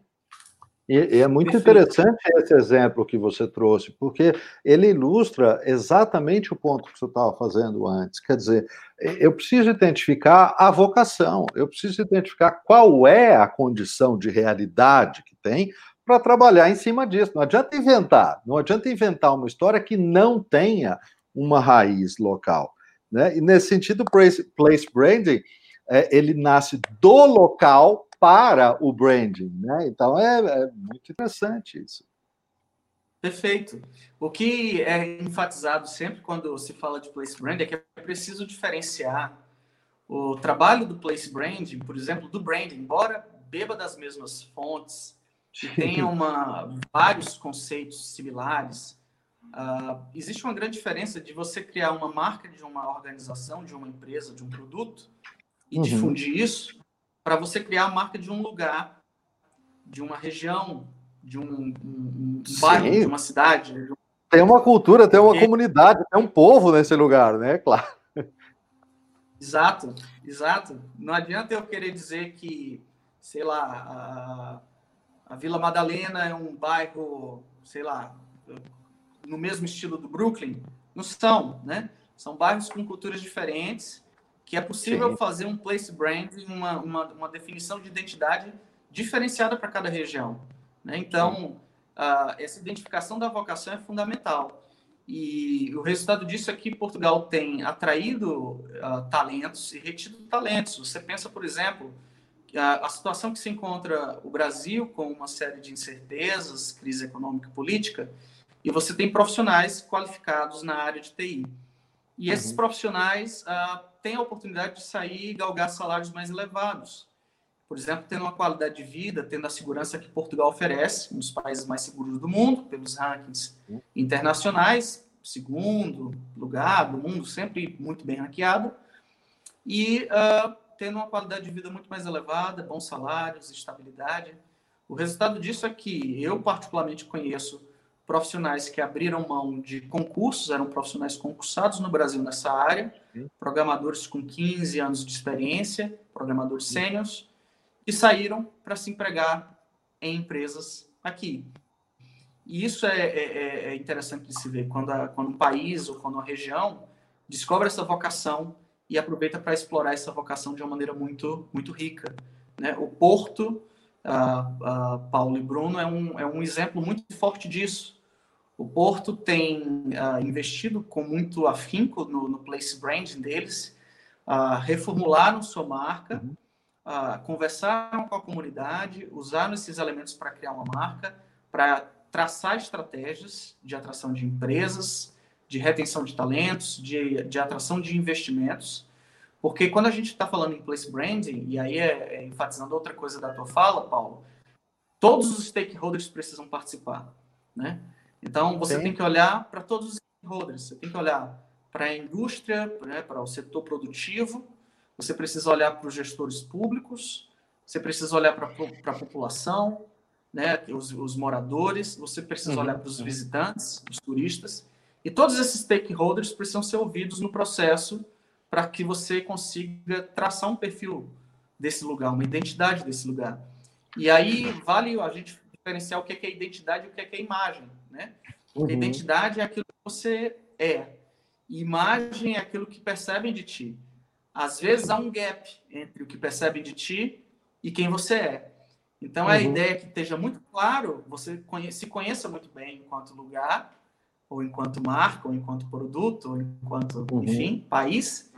E, e é muito Perfeito. interessante esse exemplo que você trouxe, porque ele ilustra exatamente o ponto que você estava fazendo antes. Quer dizer, eu preciso identificar a vocação, eu preciso identificar qual é a condição de realidade que tem para trabalhar em cima disso. Não adianta inventar, não adianta inventar uma história que não tenha uma raiz local. Né? E nesse sentido, place, place branding, é, ele nasce do local para o branding. Né? Então é, é muito interessante isso. Perfeito. O que é enfatizado sempre quando se fala de place brand é que é preciso diferenciar o trabalho do place branding, por exemplo, do branding, embora beba das mesmas fontes e tenha uma, vários conceitos similares, uh, existe uma grande diferença de você criar uma marca de uma organização, de uma empresa, de um produto e uhum. difundir isso para você criar a marca de um lugar, de uma região, de um, um, um bairro, de uma cidade. De um... Tem uma cultura, tem uma comunidade, tem um povo nesse lugar, né? Claro. Exato, exato. Não adianta eu querer dizer que, sei lá, a, a Vila Madalena é um bairro, sei lá, no mesmo estilo do Brooklyn. Não são, né? São bairros com culturas diferentes, que é possível Sim. fazer um place brand, uma, uma, uma definição de identidade diferenciada para cada região. Né? Então, uh, essa identificação da vocação é fundamental. E o resultado disso é que Portugal tem atraído uh, talentos e retido talentos. Você pensa, por exemplo, a, a situação que se encontra o Brasil com uma série de incertezas, crise econômica e política, e você tem profissionais qualificados na área de TI. E esses uhum. profissionais uh, têm a oportunidade de sair e galgar salários mais elevados por exemplo, tendo uma qualidade de vida, tendo a segurança que Portugal oferece, um dos países mais seguros do mundo, pelos rankings internacionais, segundo lugar do mundo, sempre muito bem ranqueado, e uh, tendo uma qualidade de vida muito mais elevada, bons salários, estabilidade. O resultado disso é que eu, particularmente, conheço profissionais que abriram mão de concursos, eram profissionais concursados no Brasil nessa área, programadores com 15 anos de experiência, programadores sêniores, que saíram para se empregar em empresas aqui. E isso é, é, é, é interessante de se ver quando, a, quando um país ou quando uma região descobre essa vocação e aproveita para explorar essa vocação de uma maneira muito, muito rica. Né? O Porto, uh, uh, Paulo e Bruno, é um, é um exemplo muito forte disso. O Porto tem uh, investido com muito afinco no, no place branding deles, reformularam sua marca, uhum uh, conversaram com a comunidade, usaram esses elementos para criar uma marca, para traçar estratégias de atração de empresas, de retenção de talentos, de, de atração de investimentos. Porque quando a gente está falando em place branding, e aí é, é, enfatizando outra coisa da tua fala, Paulo, todos os stakeholders precisam participar, né? Então, você Sim. tem que olhar para todos os stakeholders, você tem que olhar para a indústria, né, para o setor produtivo, você precisa olhar para os gestores públicos, você precisa olhar para a população, né, os, os, moradores, você precisa uhum. olhar para os visitantes, os turistas, e todos esses stakeholders precisam ser ouvidos no processo para que você consiga traçar um perfil desse lugar, uma identidade desse lugar. E aí vale a gente diferenciar o que é, identidade e o que é, imagem, né? Uhum. Identidade é aquilo que você é, imagem é aquilo que percebem de ti. Às vezes há um gap entre o que percebem de ti e quem você é. Então, uhum. a ideia é que esteja muito claro, você se conheça muito bem enquanto lugar, ou enquanto marca, ou enquanto produto, ou enquanto, uhum. enfim, país,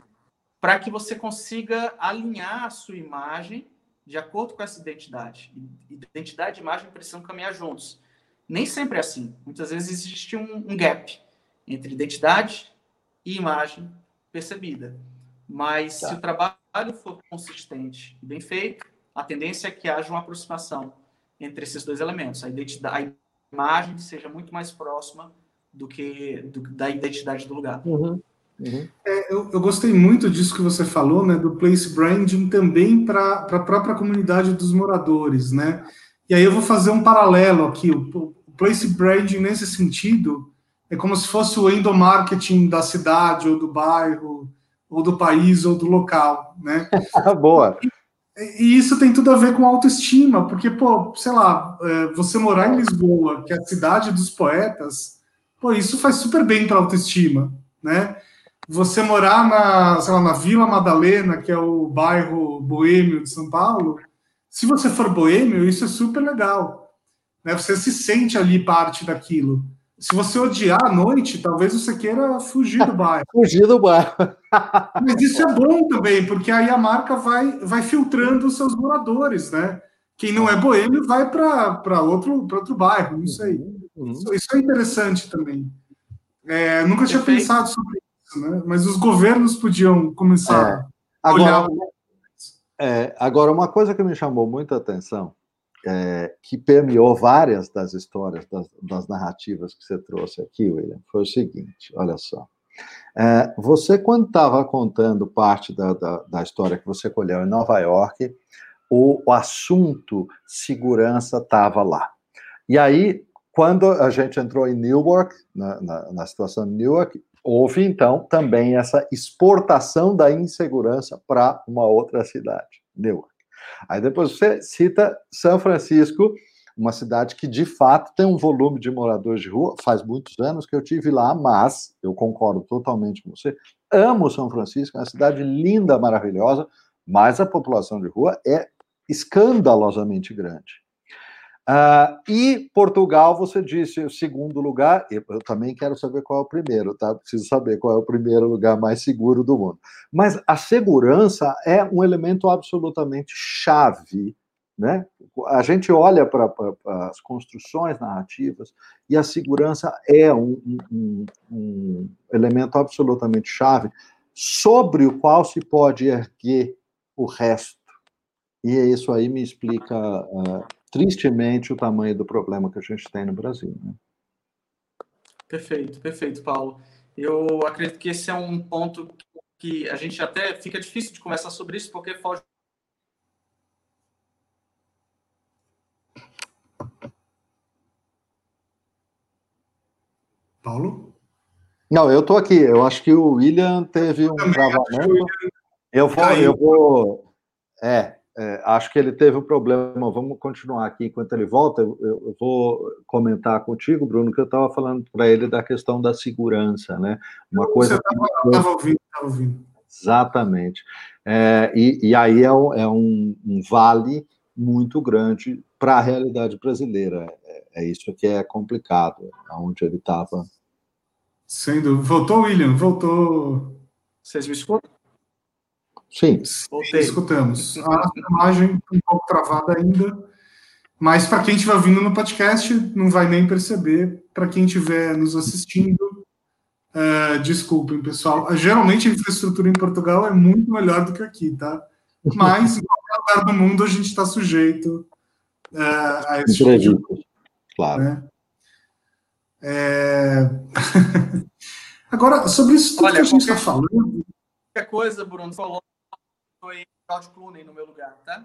para que você consiga alinhar a sua imagem de acordo com essa identidade. Identidade e imagem precisam caminhar juntos. Nem sempre é assim. Muitas vezes existe um, um gap entre identidade e imagem percebida. Mas tá. se o trabalho for consistente e bem feito, a tendência é que haja uma aproximação entre esses dois elementos. A, identidade, a imagem seja muito mais próxima do que do, da identidade do lugar. Uhum. Uhum. É, eu, eu, gostei muito disso que você falou, né, do place branding também para a própria comunidade dos moradores, né? E aí eu vou fazer um paralelo aqui. O, o place branding nesse sentido é como se fosse o endomarketing da cidade ou do bairro ou do país, ou do local, né? Boa. E, e, isso tem tudo a ver com autoestima, porque, pô, sei lá, é, você morar em Lisboa, que é a cidade dos poetas, pô, isso faz super bem para autoestima, né? Você morar na, sei lá, na Vila Madalena, que é o bairro boêmio de São Paulo, se você for boêmio, isso é super legal, né? Você se sente ali parte daquilo. Se você odiar a noite, talvez você queira fugir do bairro. fugir do bairro. Mas isso é bom também, porque aí a marca vai, vai filtrando os seus moradores, né? Quem não é boêmio vai para outro, outro bairro, não sei. Uhum. Isso, isso, é interessante também. É, nunca tinha Perfeito. pensado sobre isso, né? Mas os governos podiam começar é. agora, a olhar. É, agora, uma coisa que me chamou muita atenção, é, que permeou várias das histórias, das, das, narrativas que você trouxe aqui, William, foi o seguinte: olha só. É, você, quando estava contando parte da, da, da, história que você colheu em Nova York, o, o assunto segurança estava lá. E aí, quando a gente entrou em Newark, na, na, na situação de Newark, houve então também essa exportação da insegurança para uma outra cidade, Newark. Aí depois você cita São Francisco, uma cidade que de fato tem um volume de moradores de rua. Faz muitos anos que eu tive lá, mas eu concordo totalmente com você. Amo São Francisco, é uma cidade linda, maravilhosa, mas a população de rua é escandalosamente grande. Uh, e Portugal, você disse o segundo lugar, eu, também quero saber qual é o primeiro, tá? Preciso saber qual é o primeiro lugar mais seguro do mundo. Mas a segurança é um elemento absolutamente chave, né? A gente olha para as construções narrativas e a segurança é um, um, um elemento absolutamente chave sobre o qual se pode erguer o resto. E isso aí me explica uh, tristemente, o tamanho do problema que a gente tem no Brasil. Né? Perfeito, perfeito, Paulo. Eu acredito que esse é um ponto que a gente até fica difícil de conversar sobre isso, porque foge. Paulo? Não, eu estou aqui. Eu acho que o William teve um travamento. Eu vou, eu vou. É, é, acho que ele teve um problema. Vamos continuar aqui enquanto ele volta. Eu, eu vou comentar contigo, Bruno, que eu estava falando para ele da questão da segurança, né? Uma coisa. Você estava ouvindo, estava ouvindo. Exatamente. É, e, e, aí é, um, é um, um, vale muito grande para a realidade brasileira. É, é, isso que é complicado, aonde ele estava. Sendo. Voltou, William? Voltou. Vocês me escutam? Sim. Voltei. Escutamos. A imagem um pouco travada ainda, mas para quem estiver vindo no podcast, não vai nem perceber. Para quem estiver nos assistindo, uh, desculpem, pessoal. Geralmente a infraestrutura em Portugal é muito melhor do que aqui, tá? Mas em qualquer lugar do mundo a gente está sujeito uh, a esse tipo de Claro. Né? É... Agora, sobre isso tudo Olha, que a gente está falando. Qualquer coisa, Bruno, falou foi George Clooney no meu lugar, tá?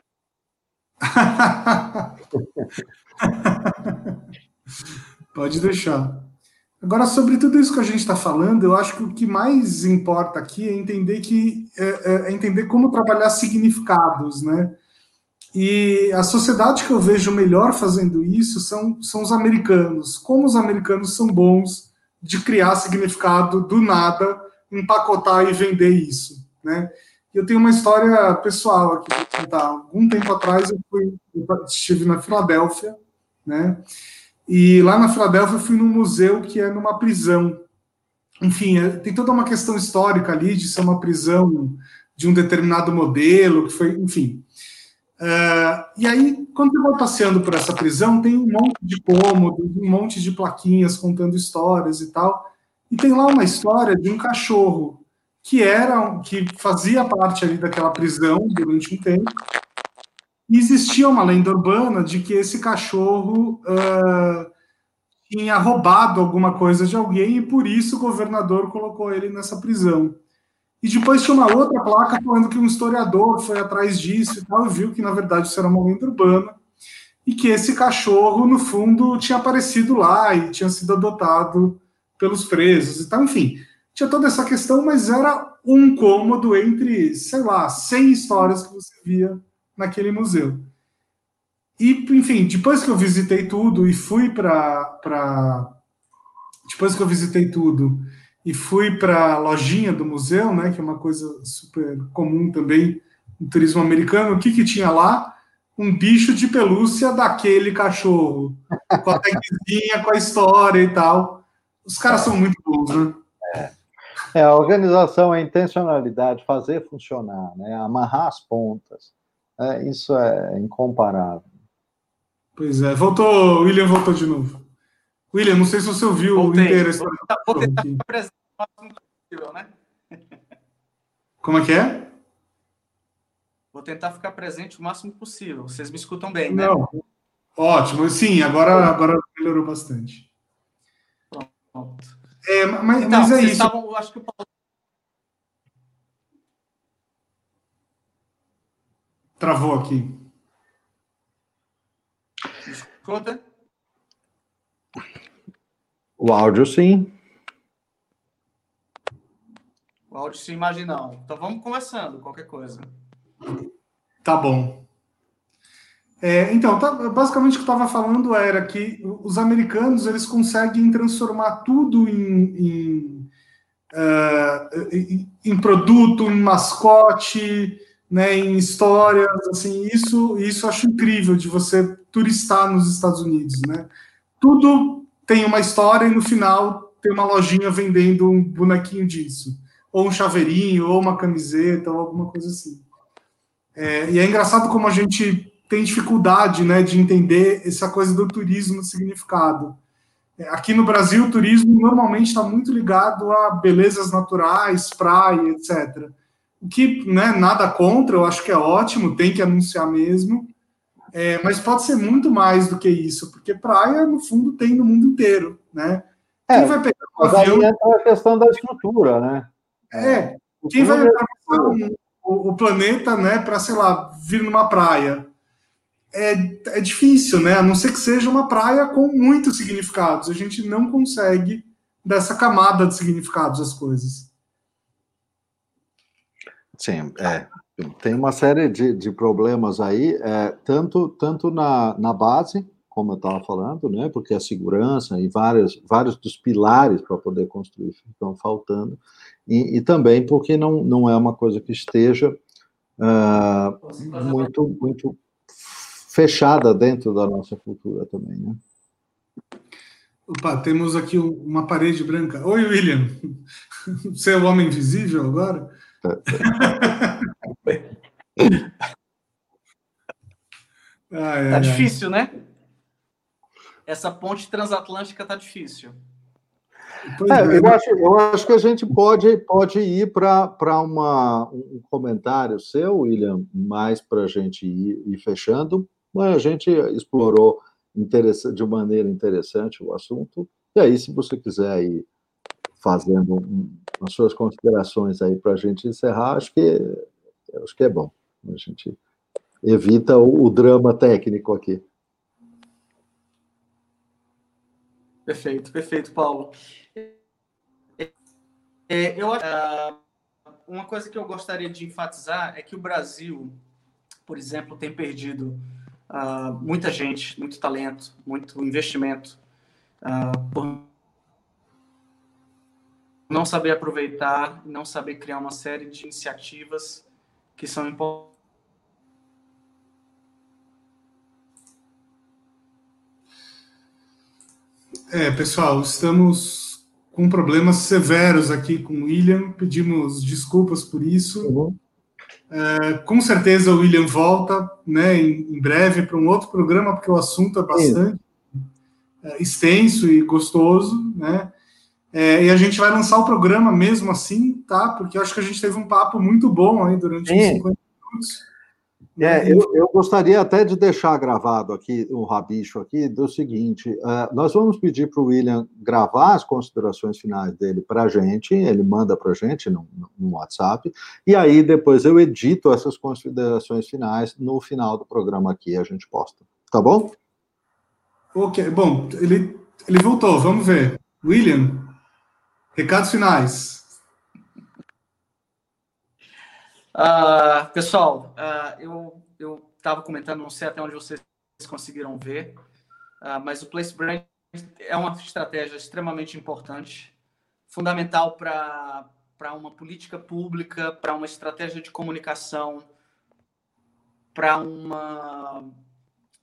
Pode deixar. Agora, sobre tudo isso que a gente está falando, eu acho que o que mais importa aqui é entender que é, é, é, entender como trabalhar significados, né? E a sociedade que eu vejo melhor fazendo isso são, são os americanos. Como os americanos são bons de criar significado do nada, empacotar e vender isso, né? Eu tenho uma história pessoal aqui para contar. Algum tempo atrás eu, fui, eu estive na Filadélfia, né? E lá na Filadélfia eu fui num museu que é numa prisão. Enfim, é, tem toda uma questão histórica ali de ser uma prisão de um determinado modelo, que foi, enfim. Uh, e aí, quando eu vou passeando por essa prisão, tem um monte de cômodos, um monte de plaquinhas contando histórias e tal. E tem lá uma história de um cachorro que era que fazia parte ali daquela prisão durante um tempo. E existia uma lenda urbana de que esse cachorro uh, tinha roubado alguma coisa de alguém e por isso o governador colocou ele nessa prisão. E depois tinha uma outra placa falando que um historiador foi atrás disso e tal, e viu que na verdade isso era uma lenda urbana e que esse cachorro, no fundo, tinha aparecido lá e tinha sido adotado pelos presos e tal, enfim tinha toda essa questão, mas era um cômodo entre, sei lá, 100 histórias que você via naquele museu. E, enfim, depois que eu visitei tudo e fui para. Depois que eu visitei tudo e fui para a lojinha do museu, né, que é uma coisa super comum também no turismo americano, o que, que tinha lá? Um bicho de pelúcia daquele cachorro, com a tagzinha, com a história e tal. Os caras são muito bons, né? É. A organização, a intencionalidade, fazer funcionar, né? amarrar as pontas. É, isso é incomparável. Pois é. Voltou, William voltou de novo. William, não sei se você ouviu Voltei. inteiro. Vou, vou tentar ficar presente o máximo possível, né? Como é que é? Vou tentar ficar presente o máximo possível. Vocês me escutam bem, né? Não. Ótimo. Sim, agora, agora melhorou bastante. Pronto. É, mas, então, mas é isso. Estavam, acho que o Paulo... Travou aqui. Escuta? O áudio, sim. O áudio, sim, imagina não. Então vamos começando, qualquer coisa. Tá bom. É, então, tá, basicamente o que eu estava falando era que os americanos eles conseguem transformar tudo em, em, uh, em, produto, em mascote, né, em histórias, assim, isso, isso eu acho incrível de você turistar nos Estados Unidos, né? Tudo tem uma história e no final tem uma lojinha vendendo um bonequinho disso, ou um chaveirinho, ou uma camiseta, ou alguma coisa assim. É, e é engraçado como a gente tem dificuldade, né, de entender essa coisa do turismo significado. É, aqui no Brasil, o turismo normalmente está muito ligado a belezas naturais, praia, etc. O que, né, nada contra, eu acho que é ótimo, tem que anunciar mesmo, é, mas pode ser muito mais do que isso, porque praia, no fundo, tem no mundo inteiro, né? Quem é, vai pegar um avião... entra a questão da estrutura, né? É, quem vai atravessar um, o, o, planeta, né, para, sei lá, vir numa praia? É, é difícil, né? A não ser que seja uma praia com muitos significados. A gente não consegue dessa camada de significados as coisas. Sim, é. Tem uma série de, de problemas aí, é, tanto, tanto na, na base, como eu estava falando, né, porque a segurança e vários, vários dos pilares para poder construir estão faltando, e, e, também porque não, não é uma coisa que esteja uh, muito, muito fechada dentro da nossa cultura também, né? Opa, temos aqui uma parede branca. Oi, William. Você é o homem invisível agora? ai, tá difícil, né? Essa ponte transatlântica tá difícil. É, eu, acho, eu acho que a gente pode, pode ir para um comentário seu, William, mais para a gente ir, ir fechando. A gente explorou de maneira interessante o assunto. E aí, se você quiser ir fazendo as suas considerações aí para a gente encerrar, acho que, acho que é bom. A gente evita o, o drama técnico aqui. Perfeito, perfeito, Paulo. É, eu, uh, uma coisa que eu gostaria de enfatizar é que o Brasil, por exemplo, tem perdido uh, muita gente, muito talento, muito investimento uh, por não saber aproveitar, não saber criar uma série de iniciativas que são importantes. É, pessoal, estamos com problemas severos aqui com o William, pedimos desculpas por isso. Uhum. É, com certeza o William volta né, em, em breve para um outro programa, porque o assunto é bastante é, extenso e gostoso, né? É, e a gente vai lançar o programa mesmo assim, tá? Porque eu acho que a gente teve um papo muito bom aí durante os 50 minutos. É, eu, eu, gostaria até de deixar gravado aqui, um rabicho aqui, do seguinte: uh, nós vamos pedir para o William gravar as considerações finais dele para a gente, ele manda para a gente no, no, WhatsApp, e aí depois eu edito essas considerações finais no final do programa aqui, a gente posta. Tá bom? Ok, bom, ele, ele voltou, vamos ver. William, Recados finais. Uh, pessoal, uh, eu estava comentando, não sei até onde vocês conseguiram ver, uh, mas o Place Brand é uma estratégia extremamente importante, fundamental para uma política pública, para uma estratégia de comunicação, para uma,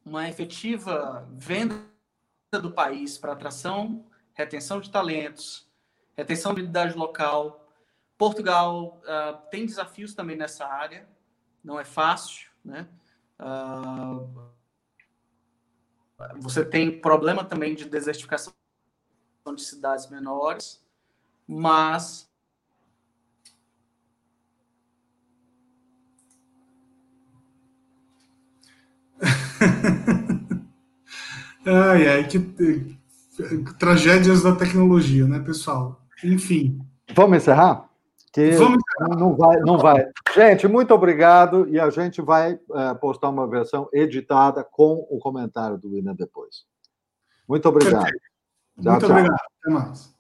uma efetiva venda do país, para atração, retenção de talentos, retenção de habilidade local. Portugal uh, tem desafios também nessa área, não é fácil, né? Uh, você tem problema também de desertificação de cidades menores, mas ai, ai, que tragédias da tecnologia, né, pessoal? Enfim. Vamos encerrar? Que Vamos. Não vai, não vai. Gente, muito obrigado e a gente vai uh, postar uma versão editada com o comentário do William depois. Muito obrigado. Tchau, muito tchau. obrigado. Até mais.